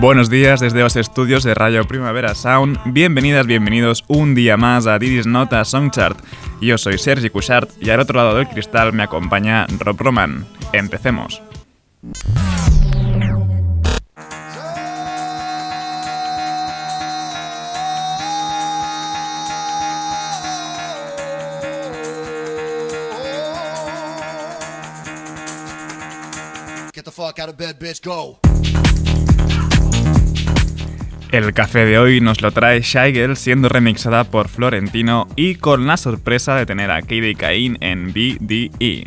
Buenos días desde los estudios de Radio Primavera Sound. Bienvenidas, bienvenidos un día más a Didis Nota Songchart. Yo soy Sergi Cushart y al otro lado del cristal me acompaña Rob Roman. Empecemos. Get the fuck out of bed, bitch, go. El café de hoy nos lo trae Shigel siendo remixada por Florentino y con la sorpresa de tener a Katie Cain en BDE.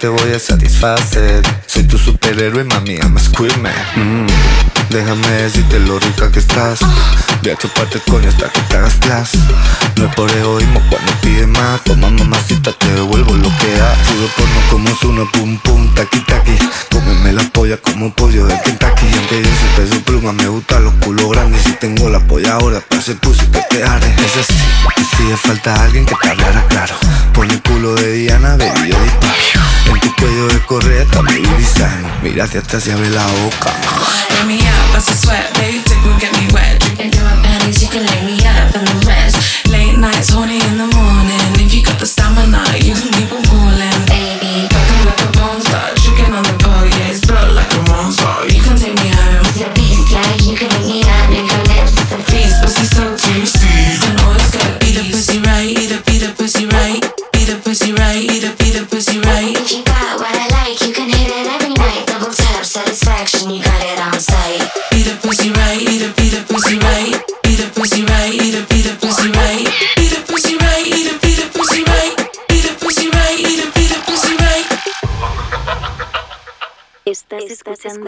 te voy a satisfacer. Soy tu superhéroe, mami, I'm a screamer. Mm. Déjame decirte lo rica que estás. Voy a chuparte coño hasta que te hagas. No es por egoísmo cuando pide más. Toma mamacita, te devuelvo lo que das. Sube porno como uno, pum pum, taqui taqui. Cómeme la polla como pollo de Kentucky. Aunque yo soy peso pluma, me gustan los culos grandes. Si tengo la polla ahora, para hacer pussy que te haré. Es así, y si falta alguien que te hablara claro. Pon el culo de Diana, baby, yo disparo. En tu cuello de correa está mi design. Mira hacia atrás y abre la boca. Let me out, bust a sweat, babe, take me, get me wet. Drinking through my panties, you can lay me up in the rest. Late nights, horny in the morning. If you got the stamina, you can keep on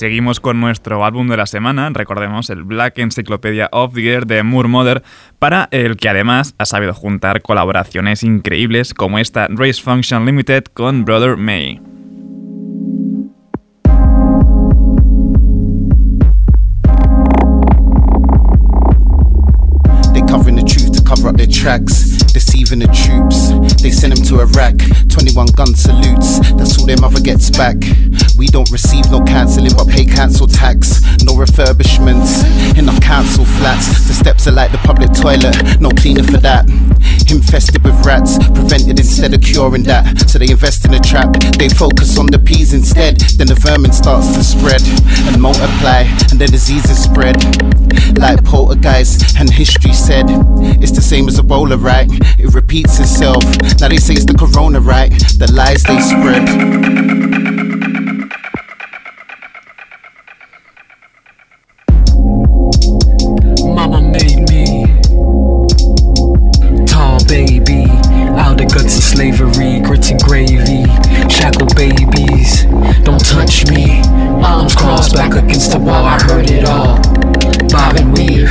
Seguimos con nuestro álbum de la semana, recordemos el Black Encyclopedia of the Year de Moore Mother, para el que además ha sabido juntar colaboraciones increíbles como esta Race Function Limited con Brother May. The troops. They send them to Iraq, 21 gun salutes. That's all their mother gets back. We don't receive no cancelling, but pay council tax. No refurbishments in our council flats. The steps are like the public toilet, no cleaner for that. Infested with rats, prevented instead of curing that. So they invest in a trap, they focus on the peas instead. Then the vermin starts to spread and multiply, and then diseases spread. Like poltergeist, and history said, it's the same as Ebola, right? It repeats itself. Now they say it's the corona, right? The lies they spread. Mama made me tall baby out of guts of slavery, grits and gravy, shackled babies. Don't touch me. Arms crossed back against the wall. I heard it all. Bob and weave,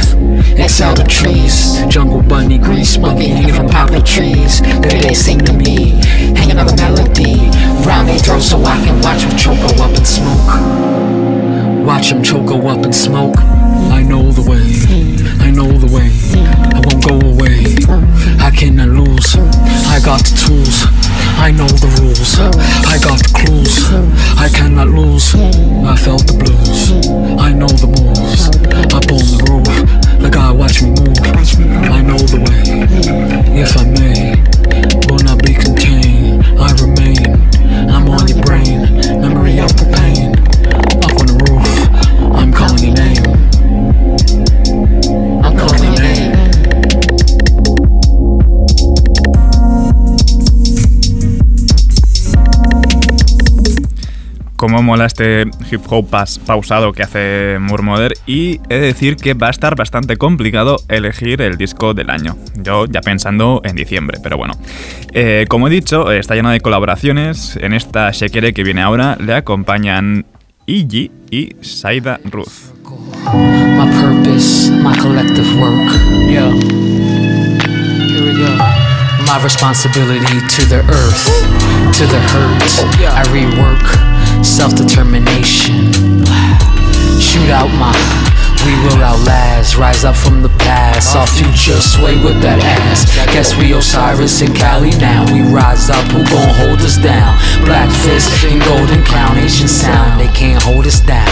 exhale the trees. Jungle bunny, grease monkey hanging from poplar trees. They they sing to me, hanging on the melody. Round they throw so I can watch them choke go up and smoke. Watch them choke go up and smoke. I know the way, I know the way. I won't go away. I cannot lose. I got the tools. I know the rules. I got clues. I cannot lose. I felt the blues. I know the moves. Up on the roof. The guy watch me move. I know the way. If I may, will not be contained. I remain. I'm on your brain. Memory of the pain. Cómo mola este hip hop pas- pausado que hace Murmoder y he de decir que va a estar bastante complicado elegir el disco del año. Yo ya pensando en diciembre, pero bueno. Eh, como he dicho, está lleno de colaboraciones. En esta Shekere que viene ahora le acompañan Iggy y Saida Ruth. My purpose, my collective work. Yeah. Here we go. My responsibility to the earth, to the hurt. I rework self determination. Shoot out my. We will outlast, rise up from the past. Our future sway with that ass. Guess we Osiris and Cali now. We rise up, who gon' hold us down? Black fist and golden crown, Asian sound. They can't hold us down.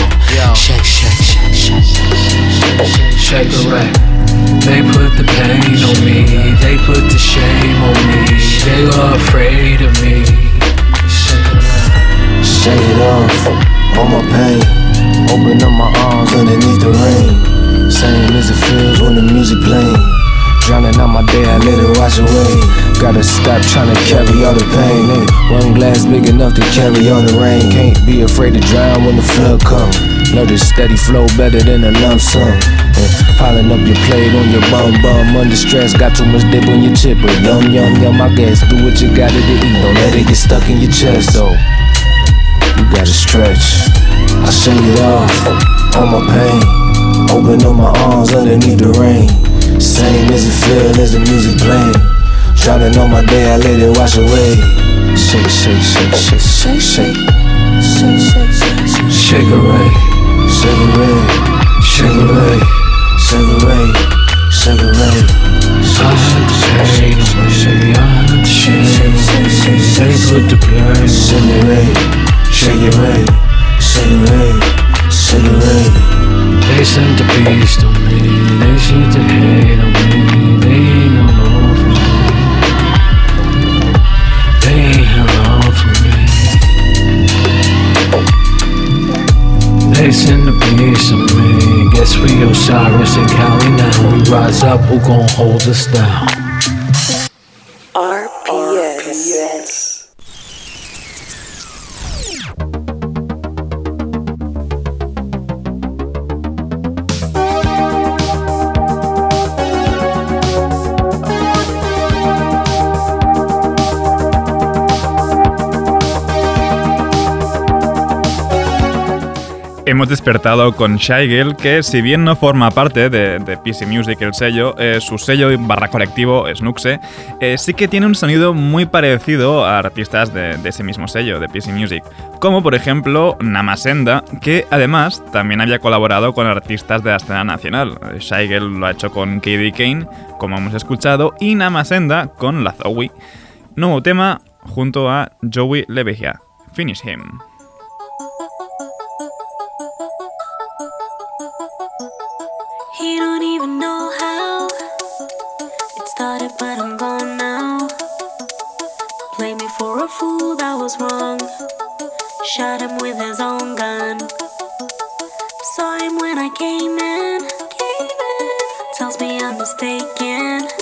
Shake, shake, shake, shake, shake, shake, shake away. They put the pain on me, they put the shame on me. They were afraid of me. Off, all my pain. Open up my arms underneath the rain. Same as it feels when the music playing. Drowning out my day, I let it wash away. Gotta stop trying to carry all the pain. Ain't one glass big enough to carry all the rain. Can't be afraid to drown when the flood come. Know the steady flow better than a lump sum. And piling up your plate on your bum bum. Under stress, got too much dip on your chip. But yum yum yum, I guess. Do what you gotta eat. Don't let it get stuck in your chest though. You gotta stretch. I shake it off, all my pain. Open up my arms underneath the rain. Same as it feel as the music playing. Drowning on my day, I let it wash away. Shake, shake, shake, shake, shake, shake. Shake, shake, shake, shake. Shake away. Shake it away, shake it away, shake it away, shake it away. I had the pain, I had the shame. They put the blame. Shake it away, shake it away, shake it away, shake it away. They sent the beast on me. They seem to hate on me. They ain't no love for me. They ain't have love for me. They send the beast on me. Guess we Osiris and Cali now. We rise up, who gon' hold us down? Hemos despertado con Shy Girl, que si bien no forma parte de, PC Music, el sello, eh, su sello barra colectivo, Snuxe, eh, sí que tiene un sonido muy parecido a artistas de, ese mismo sello, de PC Music, como por ejemplo Namasenda, que además también había colaborado con artistas de la escena nacional. Girl lo ha hecho con KD Kane, como hemos escuchado, y Namasenda con la Zoe. Nuevo tema junto a Joey Levejia, Finish Him. goes wrong. Shot him with his own gun. Saw him when I came in. Tells me I'm mistaken.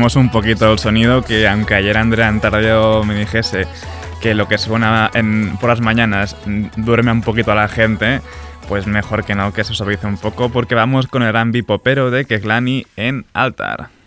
un poquito el sonido, que aunque ayer Andrea Antario me dijese que lo que suena por las mañanas duerme un poquito a la gente, pues mejor que no, que se suavice un poco, porque vamos con el ambi popero de Keglani en Altar.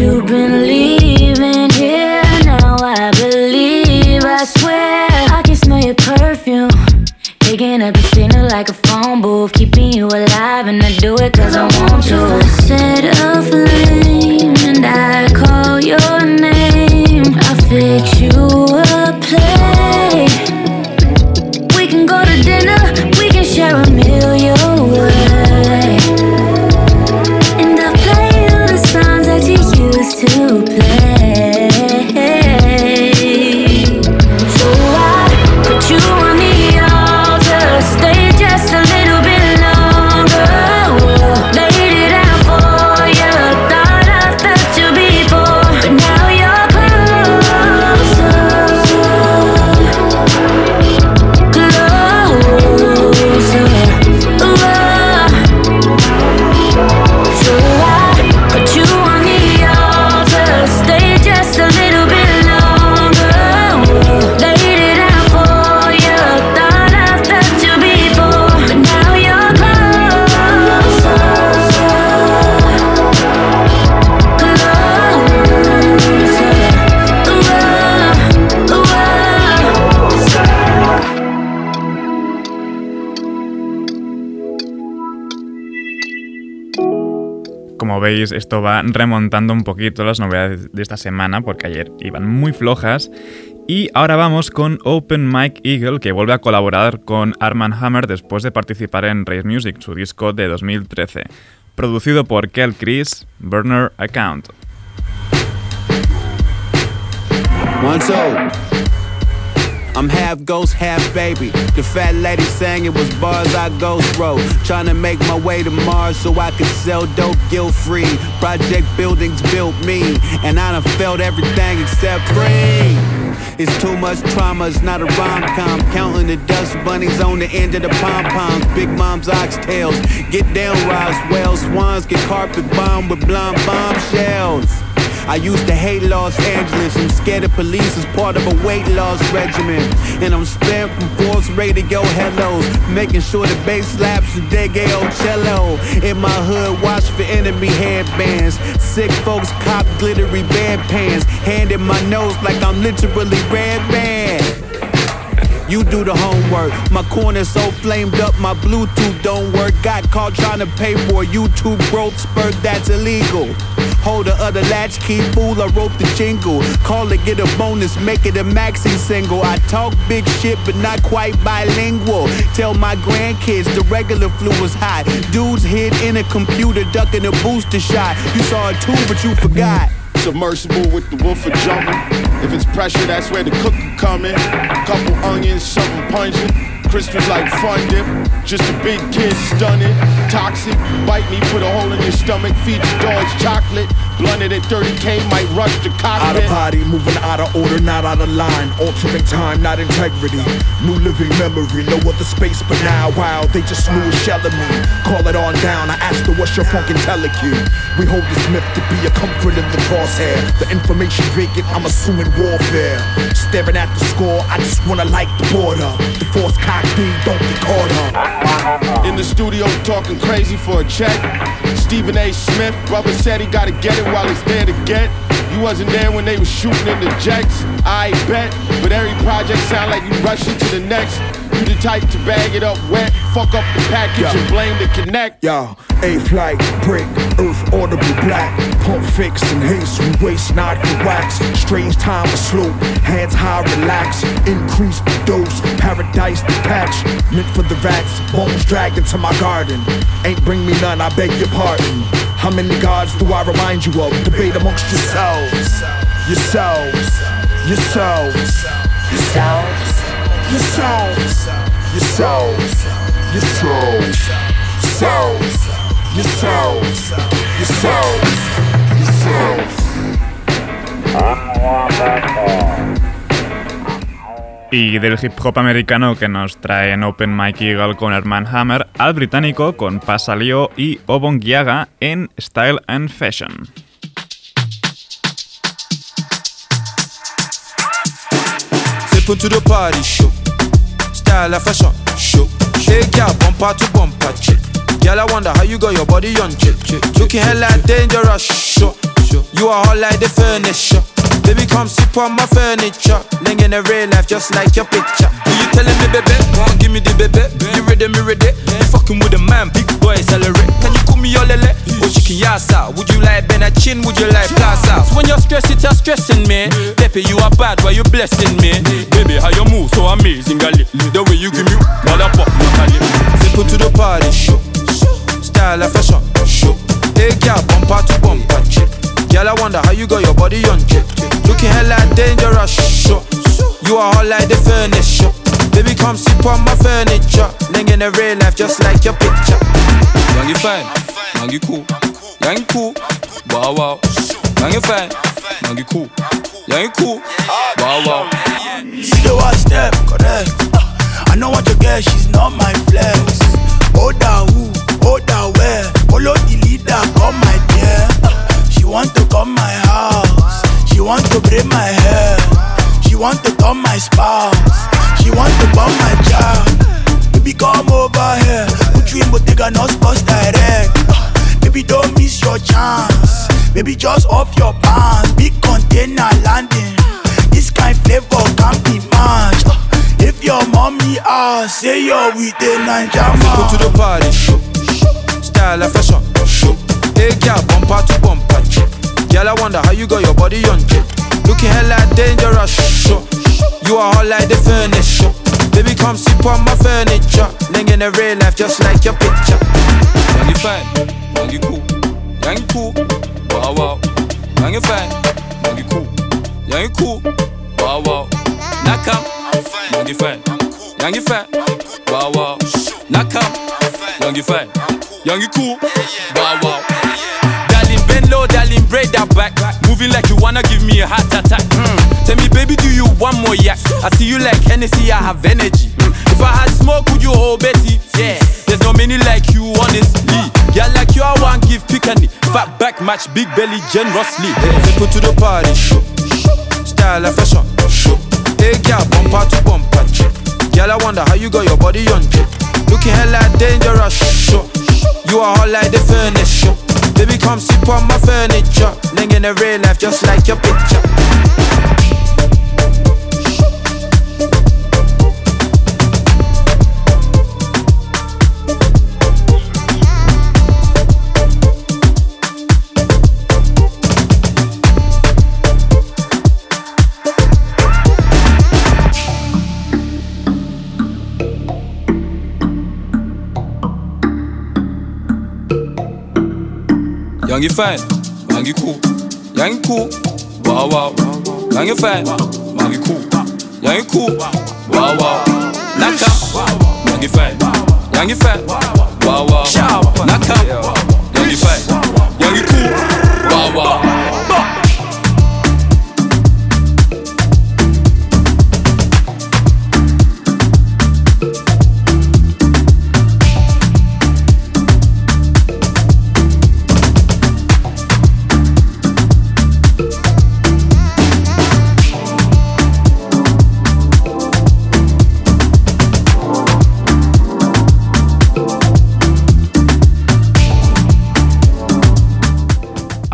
You've been leaving here. Now I believe, I swear, I can smell your perfume. Picking up the signal like a phone booth, keeping you alive, and I do it cause I want to. Set a flame, and I call your name. I fix you Veis, esto va remontando un poquito las novedades de esta semana, porque ayer iban muy flojas. Y ahora vamos con Open Mike Eagle, que vuelve a colaborar con Arman Hammer después de participar en Race Music, su disco de 2013. Producido por Kel Chris, Burner Account. One. I'm half ghost, half baby. The fat lady sang it was bars I ghost wrote. Trying to make my way to Mars so I could sell dope guilt free. Project buildings built me, and I done felt everything except free. It's too much trauma, it's not a rom com. Counting the dust bunnies on the end of the pom poms. Big mom's oxtails. Get down, Roswell. Swans get carpet bombed with blonde bombshells. I used to hate Los Angeles. I'm scared of police as part of a weight loss regimen. And I'm spent from force radio hellos. Making sure the bass slaps the Degeo cello. In my hood, watch for enemy headbands. Sick folks cop glittery band pants. Hand in my nose like I'm literally red band. You do the homework. My corner so flamed up, my Bluetooth don't work. Got caught trying to pay for a YouTube growth spurt that's illegal. Hold the other latch, latchkey, fool, I wrote the jingle. Call it, get a bonus, make it a maxi single. I talk big shit, but not quite bilingual. Tell my grandkids the regular flu was hot. Dudes hid in a computer, ducking a booster shot. You saw it too, but you forgot. Submersible with the wolf woofer jumping. If it's pressure, that's where the cooker come in. Couple onions, something pungent. Crystals like fun dip. Just a big kid stunning. Toxic, bite me, put a hole in your stomach. Feed your dogs chocolate. Blunted at 30k, might rush the Out of body, moving out of order, not out of line. Altering time, not integrity. New living memory, no other space but now. Wow, they just slew a shell of me. Call it on down. I asked her, what's your fucking telecue? We hold this myth to be a comfort in the crosshair. The information vacant, I'm assuming warfare. Staring at the score, I just wanna like the border. The force cocked don't get caught up. Studio talking crazy for a check. Stephen A. Smith, brother said he gotta get it while it's there to get. You wasn't there when they was shooting in the jets. I bet, but every project sound like you rushing to the next. You the type to bag it up wet, fuck up the package Yeah. and blame the connect. Yo, A flight, break, earth audible black. Pump fixed and haste, we waste not the wax. Strange time of slope, hands high, relax. Increase the dose, paradise the patch, Meant for the rats, bones dragged into my garden. Ain't bring me none, I beg your pardon. How many gods do I remind you of? Debate amongst yourselves. Yourselves. Yourselves. Yourselves. Yourselves. Yourselves. Yourselves. Yourselves. yourselves. Y del hip hop americano que nos trae en Open Mike Eagle con Herman Hammer al británico con Pasalio y Obon Giaga en Style and Fashion. Step into the party show. Style and fashion, show. Shake ya bumper to bumper, chick. Girl, I wonder how you got your body on, chick. chick. Looking hella dangerous, show. You are hot like the furniture. Baby, come sip on my furniture. Ling in the real life, just like your picture. Are you telling me, baby? Come give me the baby. You ready, me ready? You fucking with a man, big boy, celebrate. Can you call me your lele? Oh, chicken yasa. Would you like Ben a chin? Would you like plaza? When you're stressed, it's stressing me. Pepe, you are bad, why you blessing me? Baby, how you move so amazing, gali. The way you give me, mother pop. Simple to the party, show. Style and fashion, show. Hey, girl, bumper to bumper, chick. Girl, I wonder how you got your body on, chick. Looking hella dangerous, show. You are hot like the furniture. Baby, come sip on my furniture. Ling in the real life, just like your picture. Young, you fine, young, you cool, young, you cool, wow, wow. Young, you fine, young, you cool, young, you cool, wow, wow. See the one step, correct. I know what you get, she's not my flex. Hold her who, hold her where. Follow the leader, come my dear. She want to come my house. She want to braid my hair. She want to come my spouse. She want to bump my job. Baby, come over here. Put you in Bottega, not sports direct. Baby, don't miss your chance. Baby, just off your pants. Big container landing. This kind flavor can't be matched. If your mommy asks, say you're with a Ninja Go to the party, show. Style and fashion, show. Hey, girl, bumper to bumper. Girl, I wonder how you got your body on. Looking hella dangerous, show. You are hot like the furniture. Baby, come sit on my furniture. Ling in the real life, just like your picture. You fine, you cool, you cool, wow, wow. You fine, you cool, you cool, wow, wow. Young, you fine, you fine, wow, wow. Young, you fine, young, you cool, wow, wow. Darling, bend low, darling, braid that back. Moving like you wanna give me a heart attack. Mm. Tell me, baby, do you want more yak? I see you like Hennessy, I have energy. Mm. If I had smoke, would you hold Betty? Yeah, there's no many like you, honestly. Yeah, like you, I want give picani. Fat back match, big belly generously. Hey, go to the party, show. Style and fashion, show. Hey, girl, bumper to bumper. Girl, I wonder how you got your body on. Looking hella dangerous, show. You are hot like the furniture. Baby, come sit on my furniture. Ling in the real life, just like your picture. Young, you fine, young, you cool, young, you cool, wow, wow. Young, you fine, young, you cool, young, you cool, wow, wow. Knock young, you fine, young, you fine, wow, wow. Knock up, young, you fine, young, you cool, wow, wow.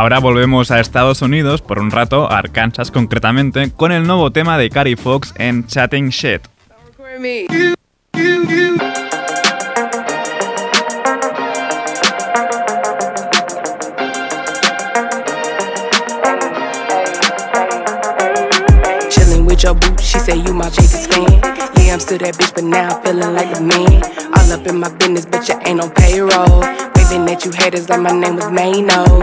Ahora volvemos a Estados Unidos, por un rato, a Arkansas concretamente, con el nuevo tema de Carrie Fox en Chatting Shit. Your boo, she say you my biggest fan. Yeah, I'm still that bitch, but now I'm feeling like a man. All up in my business, but you ain't on payroll. Waving at you haters like my name was Mano.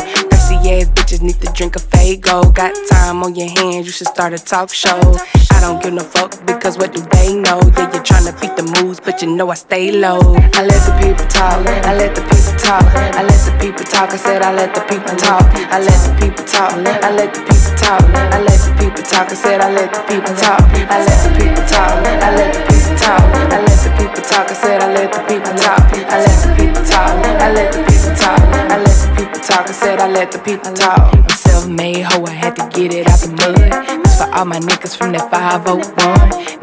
Ass bitches need to drink a Fago. Got time on your hands, you should start a talk show. I don't give no fuck because what do they know? Yeah, you're trying to beat the moves, but you know I stay low. I let the people talk, I let the people talk, I let the people talk. I said I let the people talk, I let the people talk, I let the people talk, I let the people talk. I said I let the people talk, I let the people talk, I let the people talk, I let the people talk. I said I let the people talk, I let the people talk, I let the people talk, I let talk. I said I let the people talk. I'm self-made hoe, I had to get it out the mud. This for all my niggas from that 501.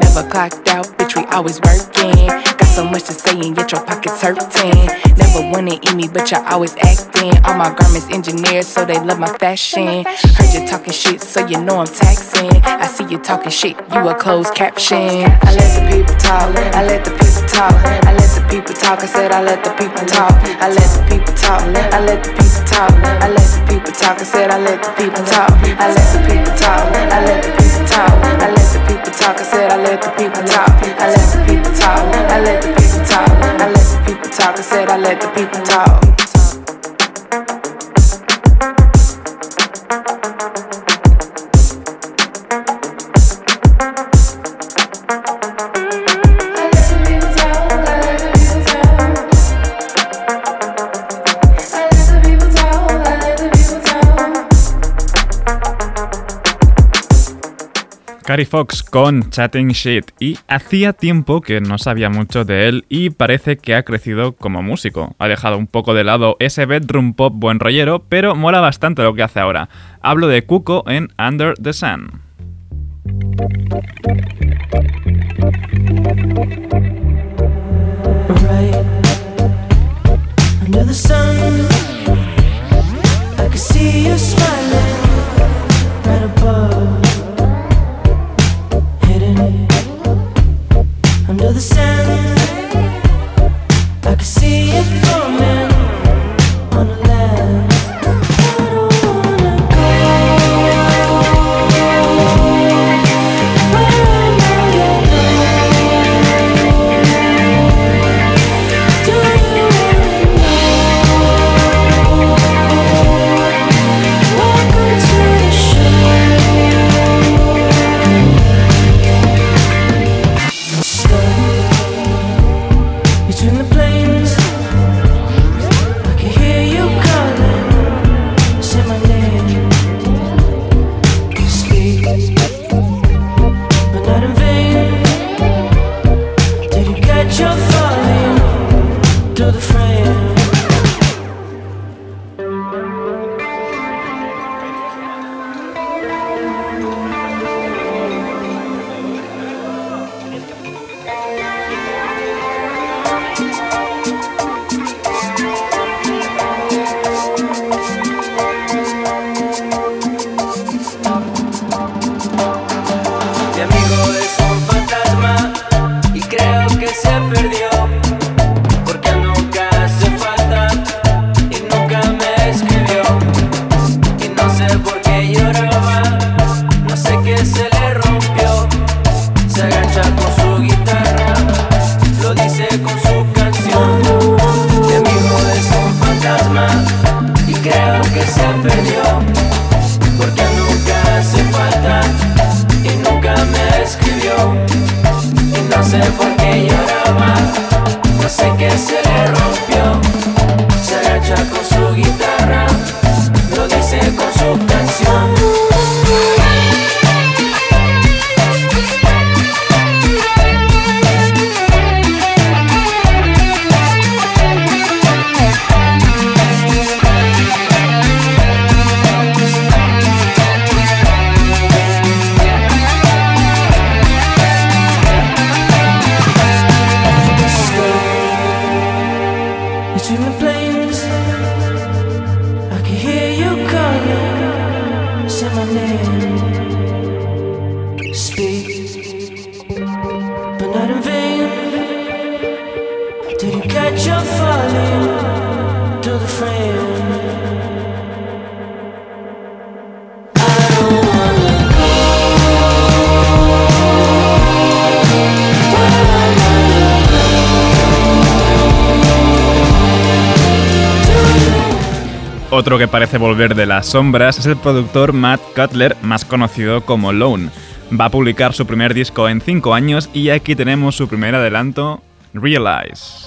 Never clocked out, bitch, we always working. Got so much to say and yet your pockets hurting. Never wanna eat me, but you're always acting. All my garments engineered, so they love my fashion. Heard you talking shit, so you know I'm taxing. I see you talking shit, you a closed caption. I let the people talk, I let the people talk, I let the people talk. I said I let the people talk, I let the people talk, I let the people talk, I let the people talk. I said I let the people talk, I let the people talk, I let the people talk, I let the people talk. I said I let the people talk, I let the people talk, I let the people talk, I let the people talk. I said I let the people talk. Cary Fox con Chatting Shit y hacía tiempo que no sabía mucho de él y parece que ha crecido como músico. Ha dejado un poco de lado ese bedroom pop buen rollero, pero mola bastante lo que hace ahora. Hablo de Cuco en Under the Sun. Otro que parece volver de las sombras es el productor Matt Cutler, más conocido como Lone. Va a publicar su primer disco en 5 años y aquí tenemos su primer adelanto, Realize.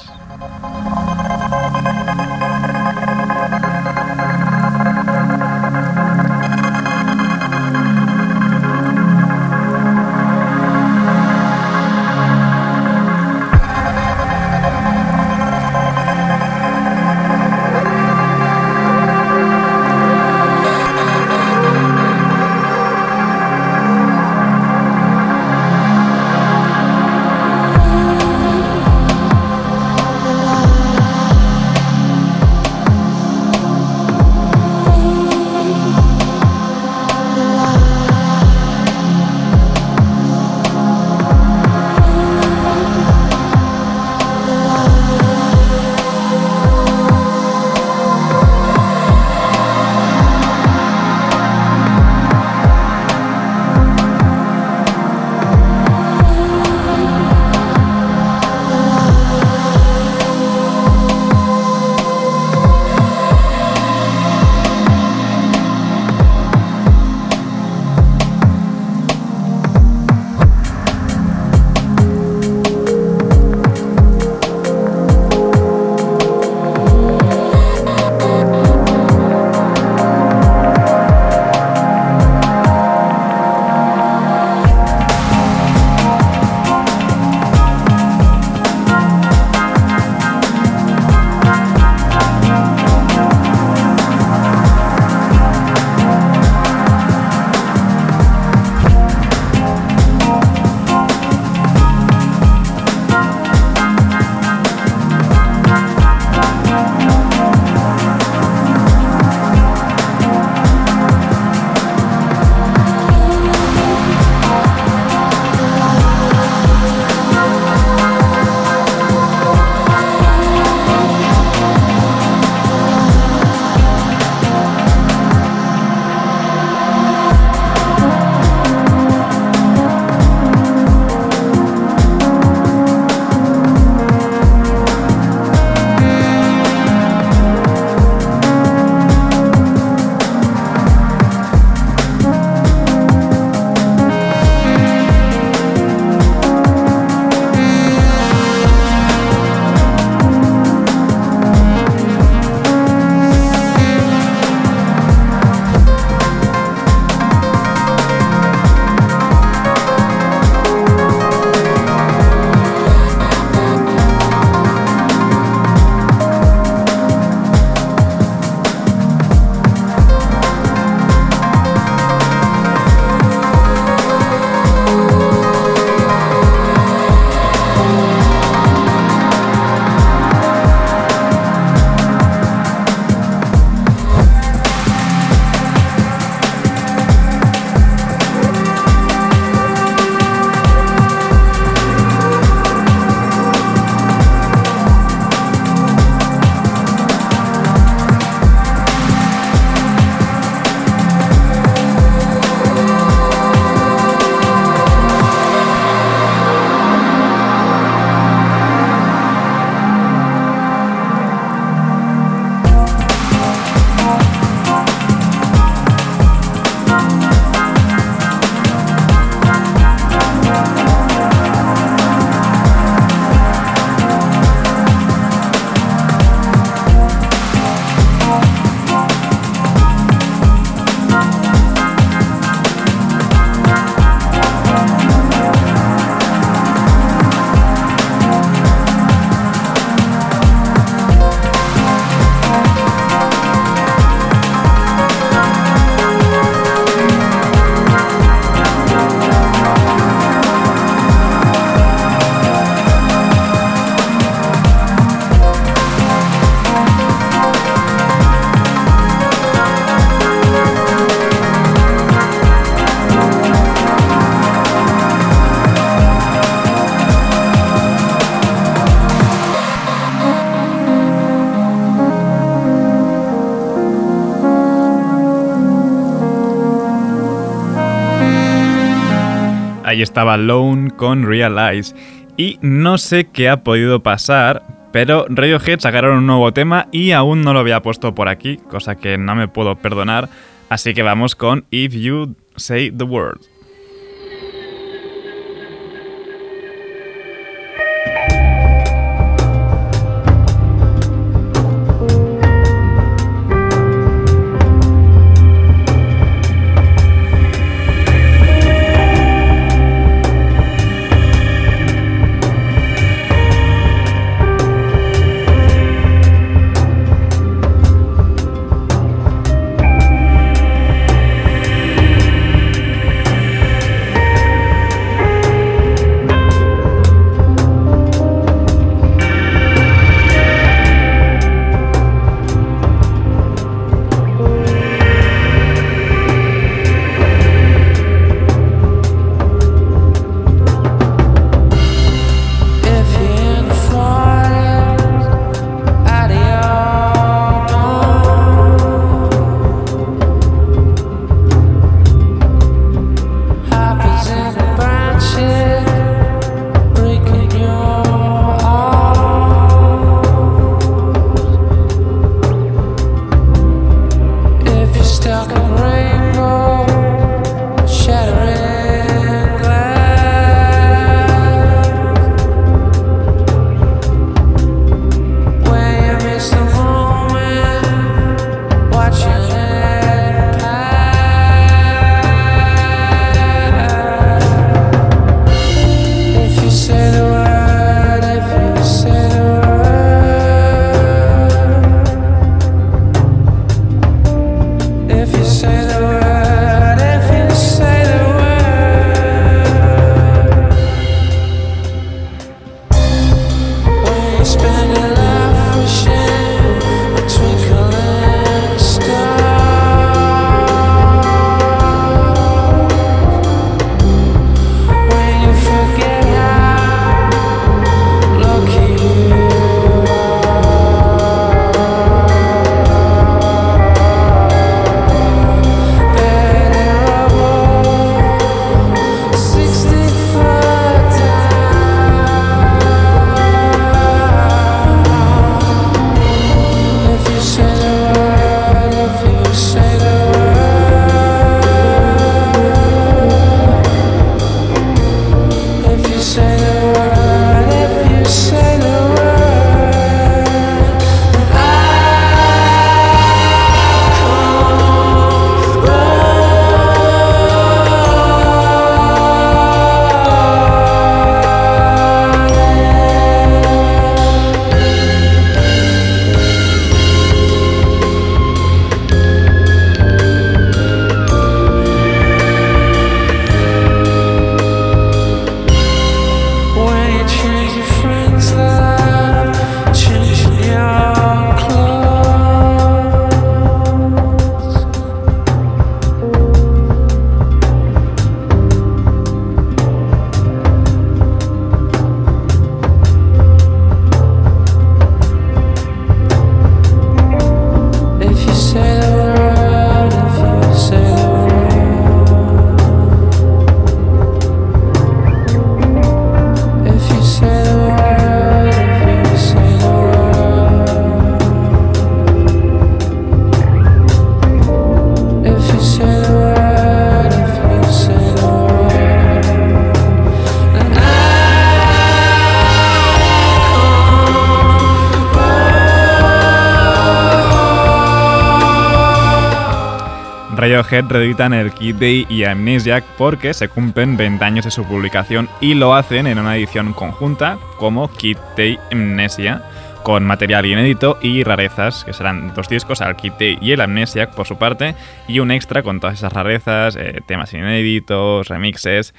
Ahí estaba Lone con Realize. Y no sé qué ha podido pasar, pero Radiohead sacaron un nuevo tema y aún no lo había puesto por aquí, cosa que no me puedo perdonar. Así que vamos con If You Say the Word. Radiohead reeditan el Kid Day y Amnesiac porque se cumplen 20 años de su publicación y lo hacen en una edición conjunta como Kid Day Amnesia con material inédito y rarezas, que serán dos discos, Kid Day y el Amnesiac por su parte, y un extra con todas esas rarezas, eh, temas inéditos, remixes.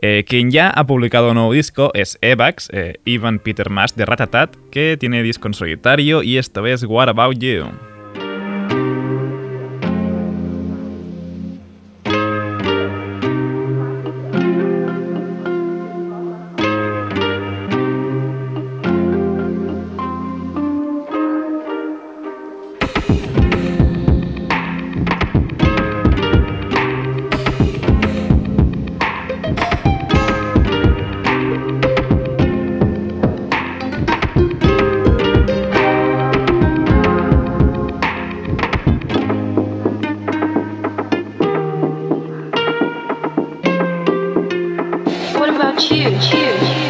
Eh, quien ya ha publicado un nuevo disco es Evax, eh, Ivan Peter Mas de Ratatat, que tiene disco en solitario y esto es What About You. about you, you, you.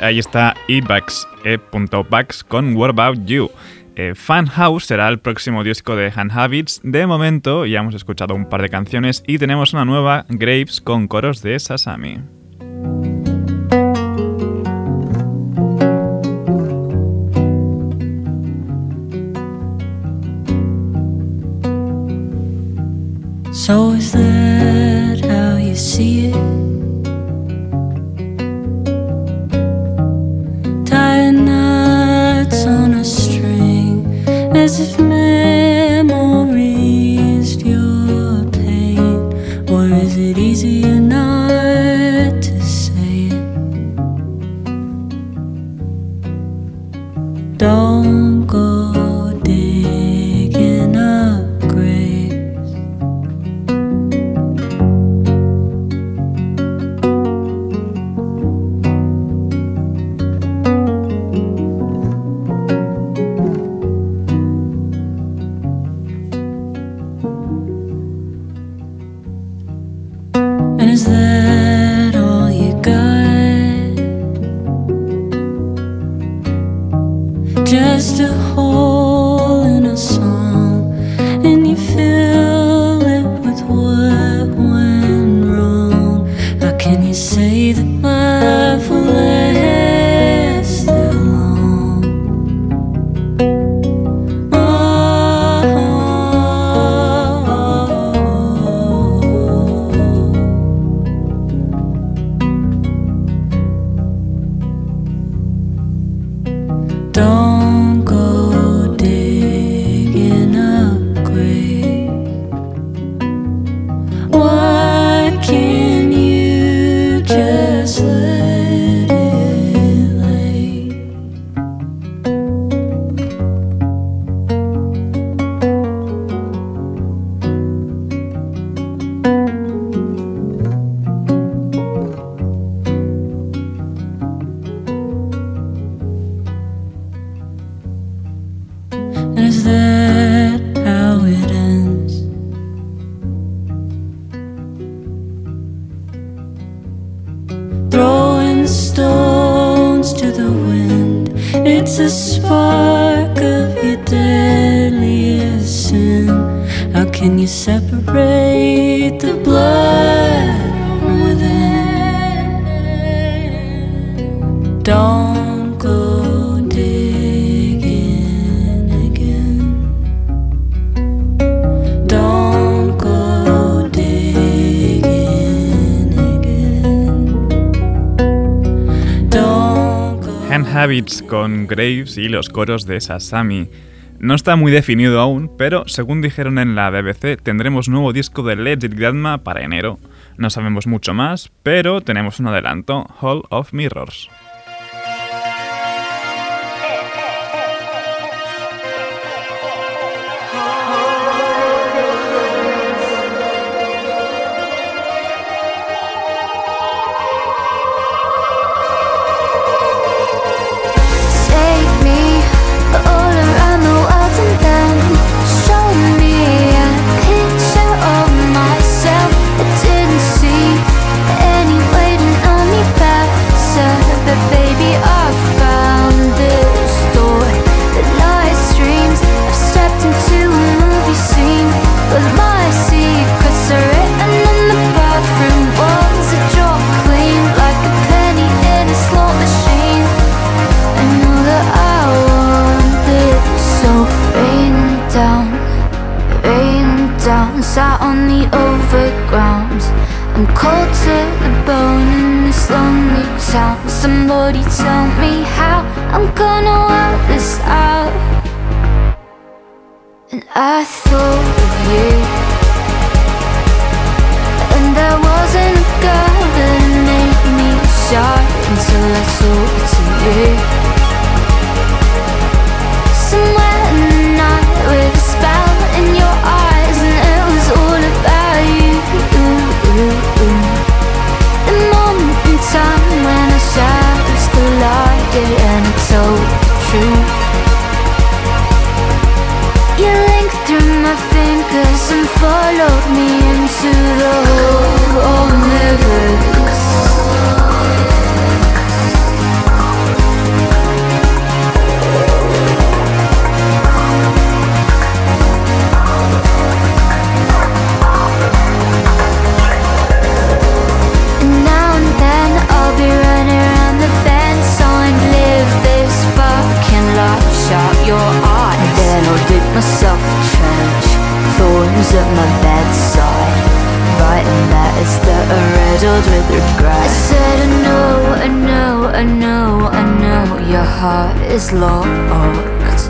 ahí está eBax, e.bax con What About You. Eh, Fan House será el próximo disco de Han Habits. De momento ya hemos escuchado un par de canciones y tenemos una nueva, Graves, con coros de Sasami. So is Con Graves y los coros de Sasami. No está muy definido aún, pero según dijeron en la BBC, tendremos nuevo disco de Led Grandma para enero. No sabemos mucho más, pero tenemos un adelanto, Hall of Mirrors. Your heart is locked.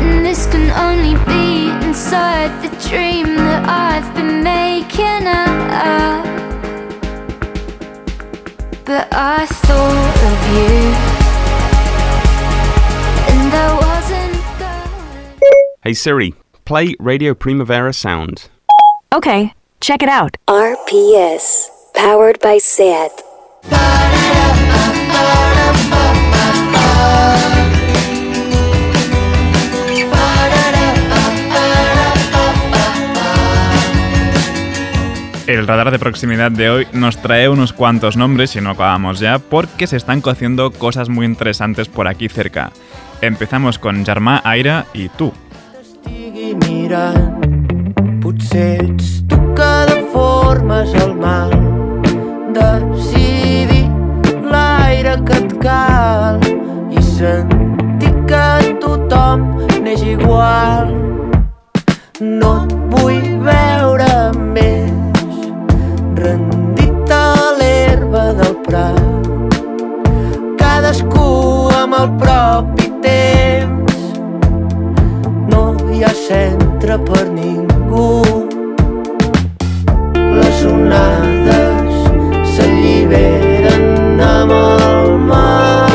And this can only be inside the dream that I've been making up. But I thought of you, and I wasn't. Hey Siri, play Radio Primavera Sound. Okay, check it out. RPS, powered by SAT. El radar de proximidad de hoy nos trae unos cuantos nombres, si no acabamos ya, porque se están cociendo cosas muy interesantes por aquí cerca. Empezamos con Germà Aire y tú. Cadascú amb el propi temps no hi ha centre per ningú. Les onades s'alliberen amb el mar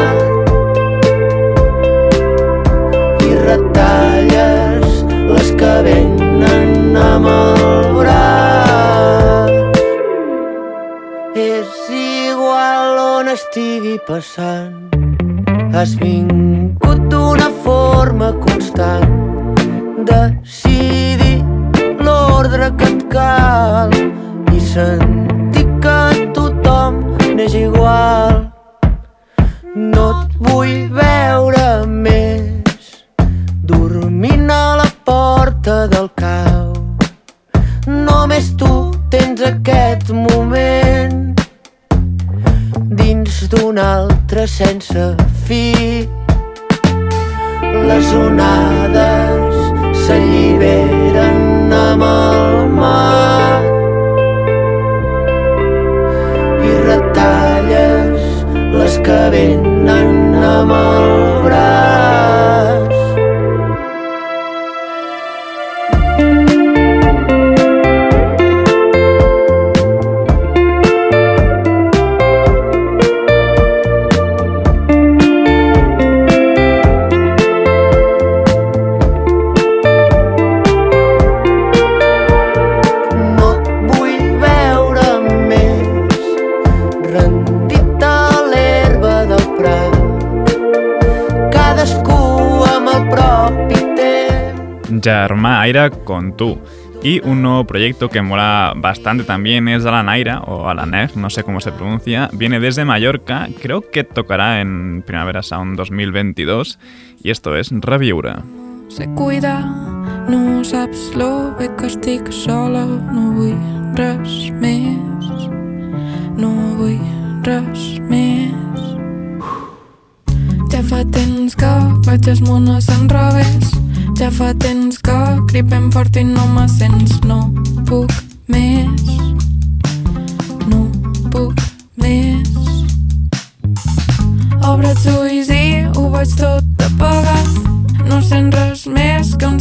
i retalles les que venen amb el braç. És igual on estigui passant Has vingut d'una forma constant. Decidir l'ordre que et cal I sentir que tothom n'és igual. No et vull veure més. Dormint a la porta del cau. Només tu tens aquest moment dins d'un altre sense onades s'alliberen Con tú. Y un nuevo proyecto que mola bastante también es Alan Aira, o Alaner, no sé cómo se pronuncia. Viene desde Mallorca, creo que tocará en Primavera Sound 2022. Y esto es Reviure. se cuida No lo que No a Ja fa temps que cridem fort i no me sents. No puc més. No puc més. Obre els ulls i ho veig tot apagat. No sent res més que un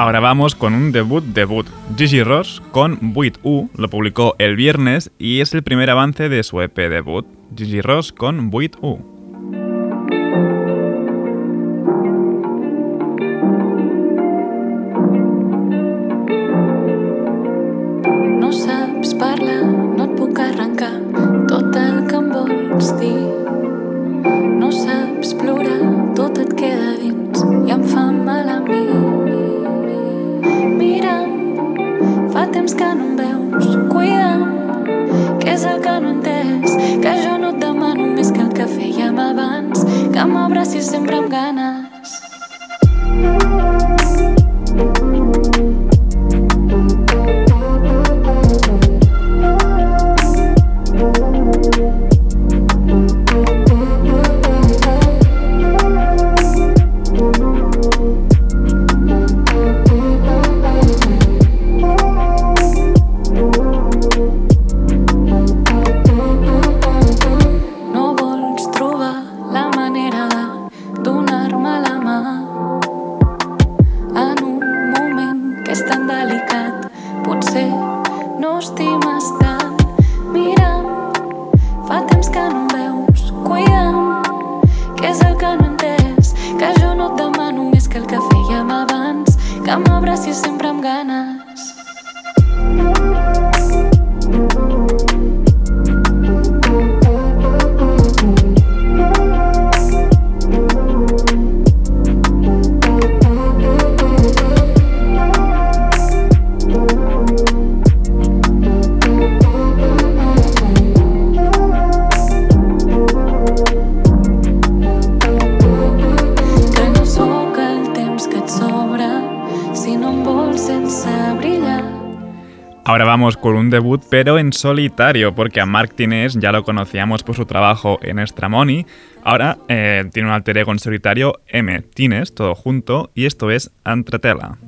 Ahora vamos con un debut debut. Gigi Ross con Buit U lo publicó el viernes y es el primer avance de su EP debut. Gigi Ross con Buit U. Ahora vamos con un debut pero en solitario, porque a Mark Tines ya lo conocíamos por su trabajo en Estramoni, ahora eh, tiene un alter ego en solitario, M. Tines, todo junto, y esto es Antretela.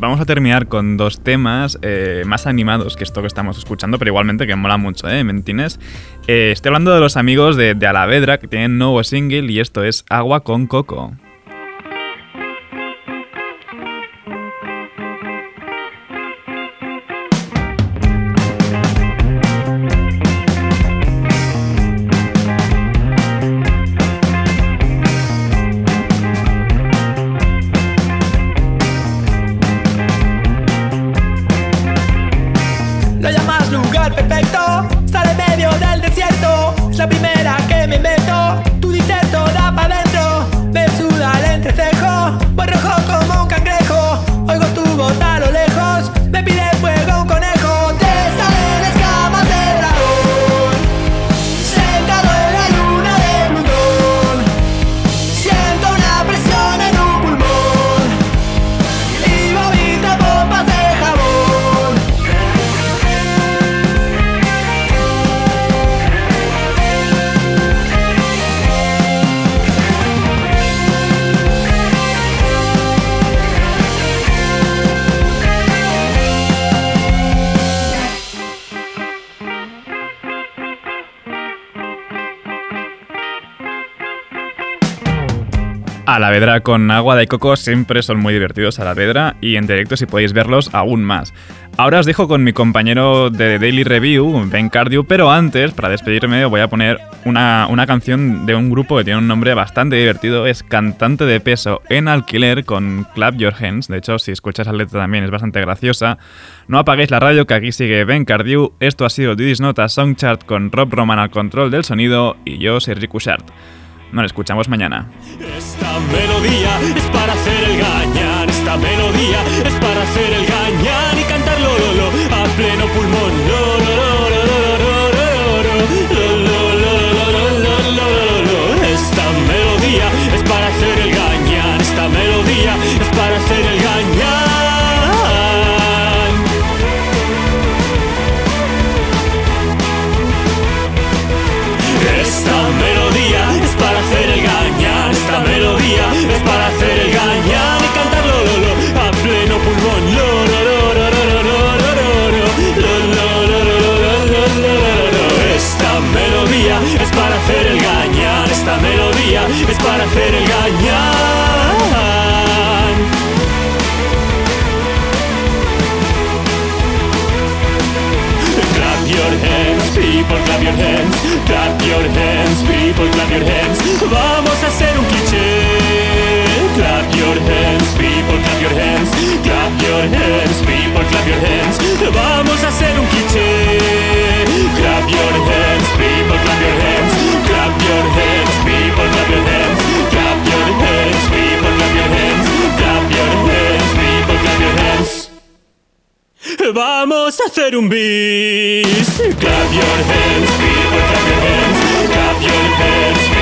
Vamos a terminar con dos temas eh, más animados que esto que estamos escuchando, pero igualmente que mola mucho, ¿eh? Mentines. Eh, estoy hablando de los amigos de, de Alavedra que tienen nuevo single y esto es Agua con Coco. Alavedra con agua de coco siempre son muy divertidos Alavedra y en directo si podéis verlos aún más. Ahora os dejo con mi compañero de Daily Review, Ben Cardew, pero antes, para despedirme, voy a poner una, una canción de un grupo que tiene un nombre bastante divertido, es Cantante de Peso en Alquiler con Clap Your Hands, de hecho si escuchas la letra también es bastante graciosa. No apaguéis la radio que aquí sigue Ben Cardew, esto ha sido Didis Nota Songchart con Rob Roman al control del sonido y yo soy Rick. Nos escuchamos mañana. Esta melodía es para hacer el gañán, esta melodía es para hacer el gañán y cantarlo lo, lo, a pleno pulmón. Lo, your hands, people, clap your hands. Vamos a hacer un cliché. Clap your hands, people, clap your hands. Clap your hands, people, clap your hands. Vamos a hacer un cliché. Clap your hands, people, clap your hands. Clap your hands, people, clap your hands. Clap your hands, people, clap your hands. Clap your hands, people, clap your hands. Vamos a hacer un bis. Clap your hands, your me.